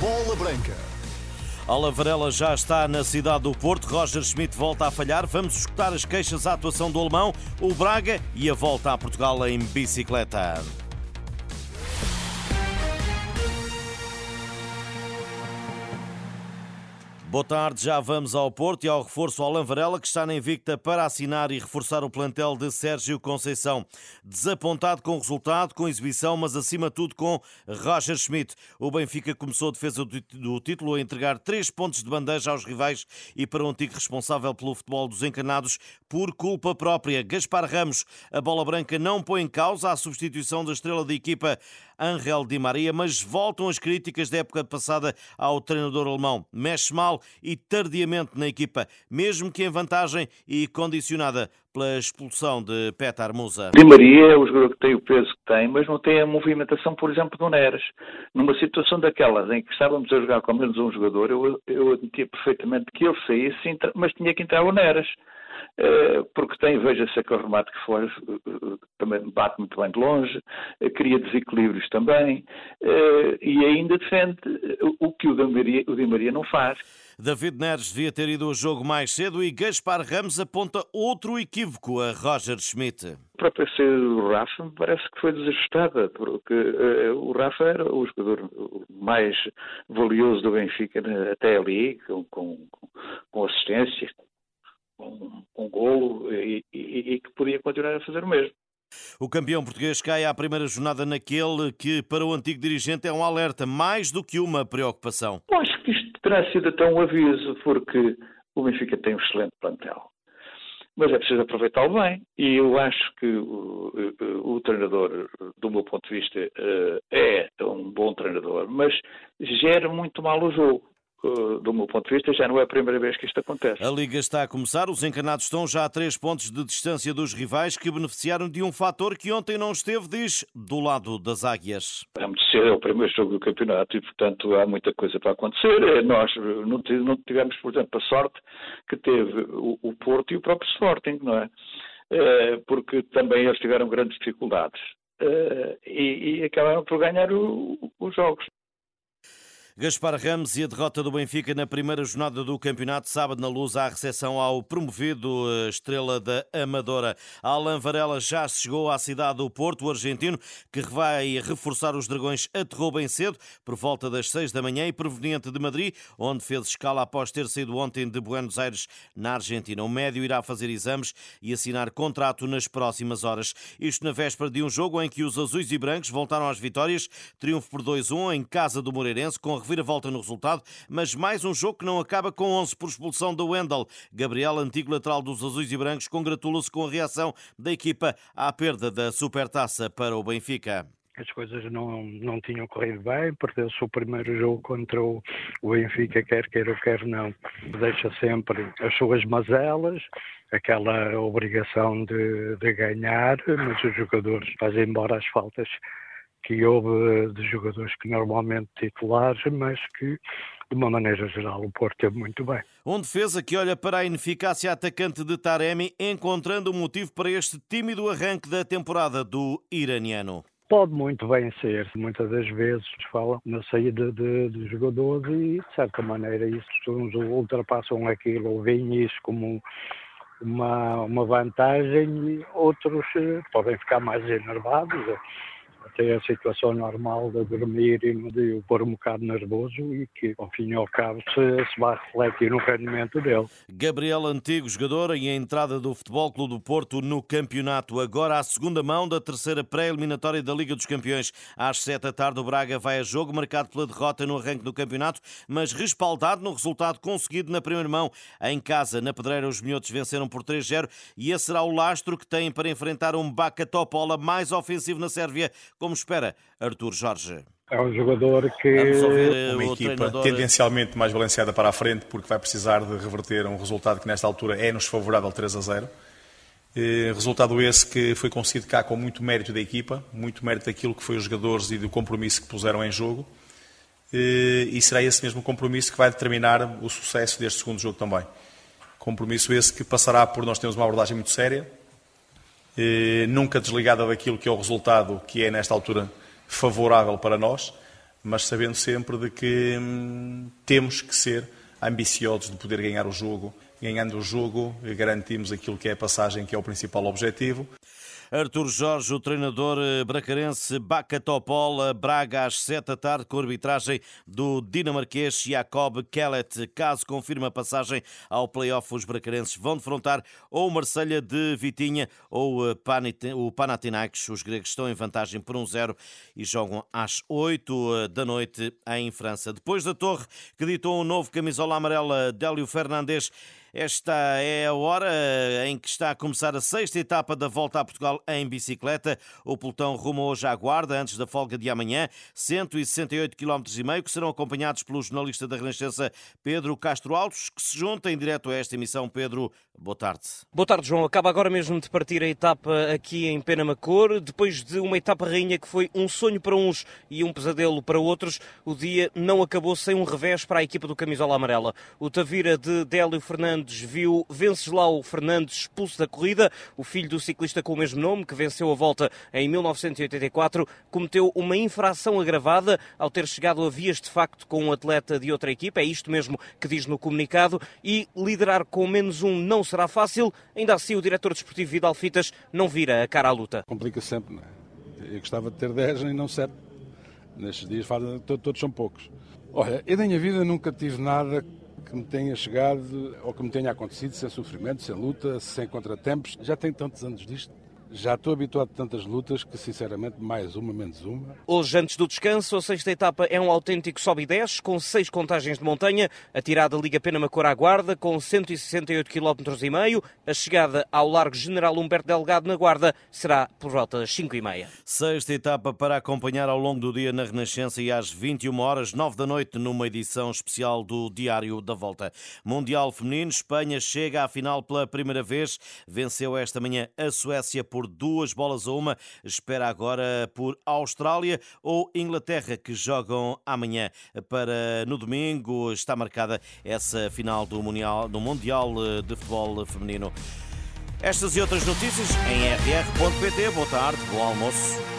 Bola Branca. Ala Varela já está na cidade do Porto. Roger Schmidt volta a falhar. Vamos escutar as queixas à atuação do alemão, o Braga e a volta a Portugal em bicicleta. Boa tarde, já vamos ao Porto e ao reforço Alan Varela, que está na invicta para assinar e reforçar o plantel de Sérgio Conceição. Desapontado com o resultado, com exibição, mas acima de tudo com Roger Schmidt. O Benfica começou a defesa do título a entregar três pontos de bandeja aos rivais e para o antigo responsável pelo futebol dos encanados por culpa própria. Gaspar Ramos, a bola branca não põe em causa a substituição da estrela da equipa Angel Di Maria, mas voltam as críticas da época passada ao treinador alemão. Mexe mal e tardiamente na equipa, mesmo que em vantagem e condicionada pela expulsão de Petar Musa. Di Maria é o jogador que tem o peso que tem, mas não tem a movimentação, por exemplo, do Neres. Numa situação daquelas em que estávamos a jogar com menos um jogador, eu, eu admitia perfeitamente que ele saísse, mas tinha que entrar o Neres. Eh, porque tem, veja-se aquele remate que foi, eh, também bate muito bem de longe, eh, cria desequilíbrios também, e ainda defende o que o Di Maria, o Di Maria não faz. David Neres devia ter ido ao jogo mais cedo e Gaspar Ramos aponta outro equívoco a Roger Schmidt. A própria saída do Rafa me parece que foi desajustada, porque uh, o Rafa era o jogador mais valioso do Benfica até ali, com, com, com assistência, um, um golo e, e, e que podia continuar a fazer o mesmo. O campeão português cai à primeira jornada naquele que, para o antigo dirigente, é um alerta, mais do que uma preocupação. Eu acho que isto terá sido até um aviso, porque o Benfica tem um excelente plantel. Mas é preciso aproveitá-lo bem. E eu acho que o, o, o, treinador, do meu ponto de vista, eh, é um bom treinador, mas gera muito mal o jogo. Eh, do meu ponto de vista, já não é a primeira vez que isto acontece. A Liga está a começar, os encarnados estão já a três pontos de distância dos rivais que beneficiaram de um fator que ontem não esteve, diz, do lado das águias. É muito cedo, é o primeiro jogo do campeonato e, portanto, há muita coisa para acontecer. É, nós não tivemos, por exemplo, a sorte que teve o Porto e o próprio Sporting, não é? é porque também eles tiveram grandes dificuldades. E, e acabaram por ganhar os jogos. Gaspar Ramos e a derrota do Benfica na primeira jornada do campeonato, sábado na luz, à recepção ao promovido eh, Estrela da Amadora. Alan Varela já chegou à cidade do Porto, o argentino, que vai reforçar os dragões, aterrou bem cedo, por volta das seis da manhã, e proveniente de Madrid, onde fez escala após ter saído ontem de Buenos Aires, na Argentina. O médio irá fazer exames e assinar contrato nas próximas horas. Isto na véspera de um jogo em que os azuis e brancos voltaram às vitórias, triunfo por 2-1 em casa do Moreirense, com reviravolta no resultado, mas mais um jogo que não acaba com 11 por expulsão do Wendel. Gabriel, antigo lateral dos azuis e brancos, congratula-se com a reação da equipa à perda da supertaça para o Benfica as coisas não, não tinham corrido bem, perdeu-se o primeiro jogo contra o, o Benfica, quer queira ou quer não. Deixa sempre as suas mazelas, aquela obrigação de, de ganhar, mas os jogadores fazem embora as faltas que houve de jogadores que normalmente titulares, mas que de uma maneira geral, o Porto teve muito bem. Um defesa que olha para a ineficácia atacante de Taremi, encontrando um motivo para este tímido arranque da temporada do iraniano. Pode muito bem ser. Muitas das vezes falam na saída de, de jogadores e, de certa maneira, isso uns ultrapassam aquilo ou veem isso como uma, uma vantagem e outros eh, podem ficar mais enervados até a situação normal de dormir e de pôr um bocado nervoso e que, ao fim e ao cabo, se, se vai refletir no rendimento dele. Gabriel Antigo, jogador e a entrada do Futebol Clube do Porto no campeonato. Agora a segunda mão da terceira pré-eliminatória da Liga dos Campeões. Às sete da tarde o Braga vai a jogo, marcado pela derrota no arranque do campeonato, mas respaldado no resultado conseguido na primeira mão. Em casa, na Pedreira, os minhotos venceram por 3-0 e esse será o lastro que têm para enfrentar um Bacatopola mais ofensivo na Sérvia, como espera Artur Jorge. É um jogador que. Eh, uma equipa treinador... tendencialmente mais balanceada para a frente, porque vai precisar de reverter um resultado que, nesta altura, é-nos favorável 3 a 0. Eh, resultado esse que foi conseguido cá com muito mérito da equipa, muito mérito daquilo que foi os jogadores e do compromisso que puseram em jogo. Eh, e será esse mesmo compromisso que vai determinar o sucesso deste segundo jogo também. Compromisso esse que passará por nós termos uma abordagem muito séria, eh, nunca desligada daquilo que é o resultado que é, nesta altura, favorável para nós, mas sabendo sempre de que hum, temos que ser ambiciosos de poder ganhar o jogo. Ganhando o jogo, garantimos aquilo que é a passagem, que é o principal objetivo. Artur Jorge, o treinador eh, bracarense Bacatopol, Braga às 7 da tarde, com a arbitragem do dinamarquês Jacob Kellet. Caso confirme a passagem ao play-off, os bracarenses vão defrontar ou o Marselha de Vitinha ou eh, o Panathinaikos. Os gregos estão em vantagem por 1-0 e jogam às 8 eh, da noite em França. Depois da torre que ditou um novo camisola amarela, Délio Fernandes esta é a hora em que está a começar a sexta etapa da Volta a Portugal em bicicleta. O pelotão rumo hoje à Guarda, antes da folga de amanhã. 168 km e meio que serão acompanhados pelo jornalista da Renascença Pedro Castro Alves, que se junta em direto a esta emissão. Pedro, boa tarde. Boa tarde, João. Acaba agora mesmo de partir a etapa aqui em Penamacor. Depois de uma etapa rainha que foi um sonho para uns e um pesadelo para outros, o dia não acabou sem um revés para a equipa do Camisola Amarela. O Tavira de Délio Fernandes Viu Venceslau Fernandes expulso da corrida. O filho do ciclista com o mesmo nome, que venceu a volta em 1984, cometeu uma infração agravada ao ter chegado a vias de facto com um atleta de outra equipa. É isto mesmo que diz no comunicado. E liderar com menos um não será fácil. Ainda assim, o diretor desportivo Vidal Fitas não vira a cara à luta. Complica sempre, não é? Eu gostava de ter 10 e não 7. Nestes dias todos são poucos. Olha, eu da minha vida nunca tive nada que me tenha chegado ou que me tenha acontecido sem sofrimento, sem luta, sem contratempos. Já tenho tantos anos disto já estou habituado a tantas lutas que, sinceramente, mais uma, menos uma. Hoje, antes do descanso, a sexta etapa é um autêntico sobe e desce, com seis contagens de montanha. A tirada liga Pena Macor à Guarda, com 168 km e meio. A chegada ao Largo General Humberto Delgado, na Guarda, será por volta das 5 e meia. Sexta etapa para acompanhar ao longo do dia na Renascença e às 21 horas, 9 da noite, numa edição especial do Diário da Volta. Mundial Feminino, Espanha chega à final pela primeira vez. Venceu esta manhã a Suécia por por duas bolas a uma. Espera agora por Austrália ou Inglaterra, que jogam amanhã. Para no domingo está marcada essa final do Mundial, do mundial eh, de Futebol Feminino. Estas e outras notícias em rr.pt. Boa tarde, bom almoço.